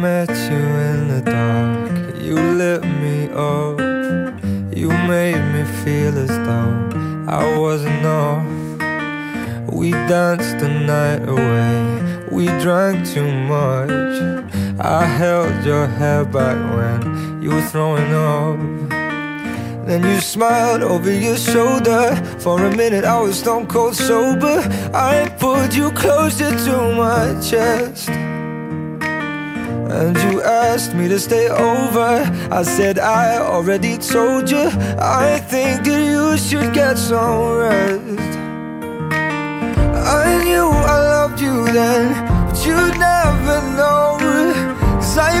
met you in the dark, you lit me up. You made me feel as though I wasn't. We danced the night away, we drank too much. I held your hair back when you were throwing up. Then you smiled over your shoulder. For a minute, I was stone cold sober. I pulled you closer to my chest. And you asked me to stay over. I said, I already told you. I think that you should get some rest. I knew I loved you then, but you'd never know. Cause I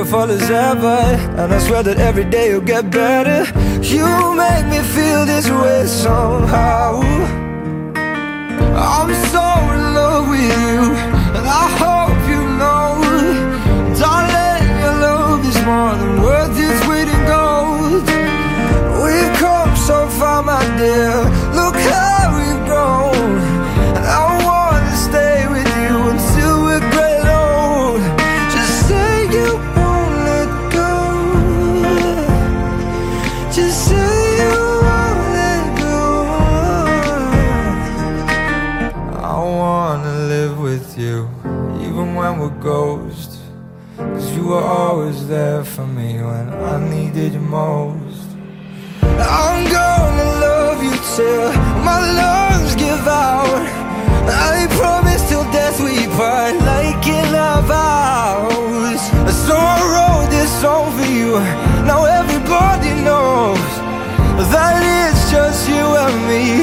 beautiful as ever And I swear that every day you'll get better. You make me feel this way somehow. I'm so When we're ghosts Cause you were always there for me when I needed you most I'm gonna love you till my lungs give out. I promise till death we part, like in our vows. So I wrote this song for you. Now everybody knows that it's just you and me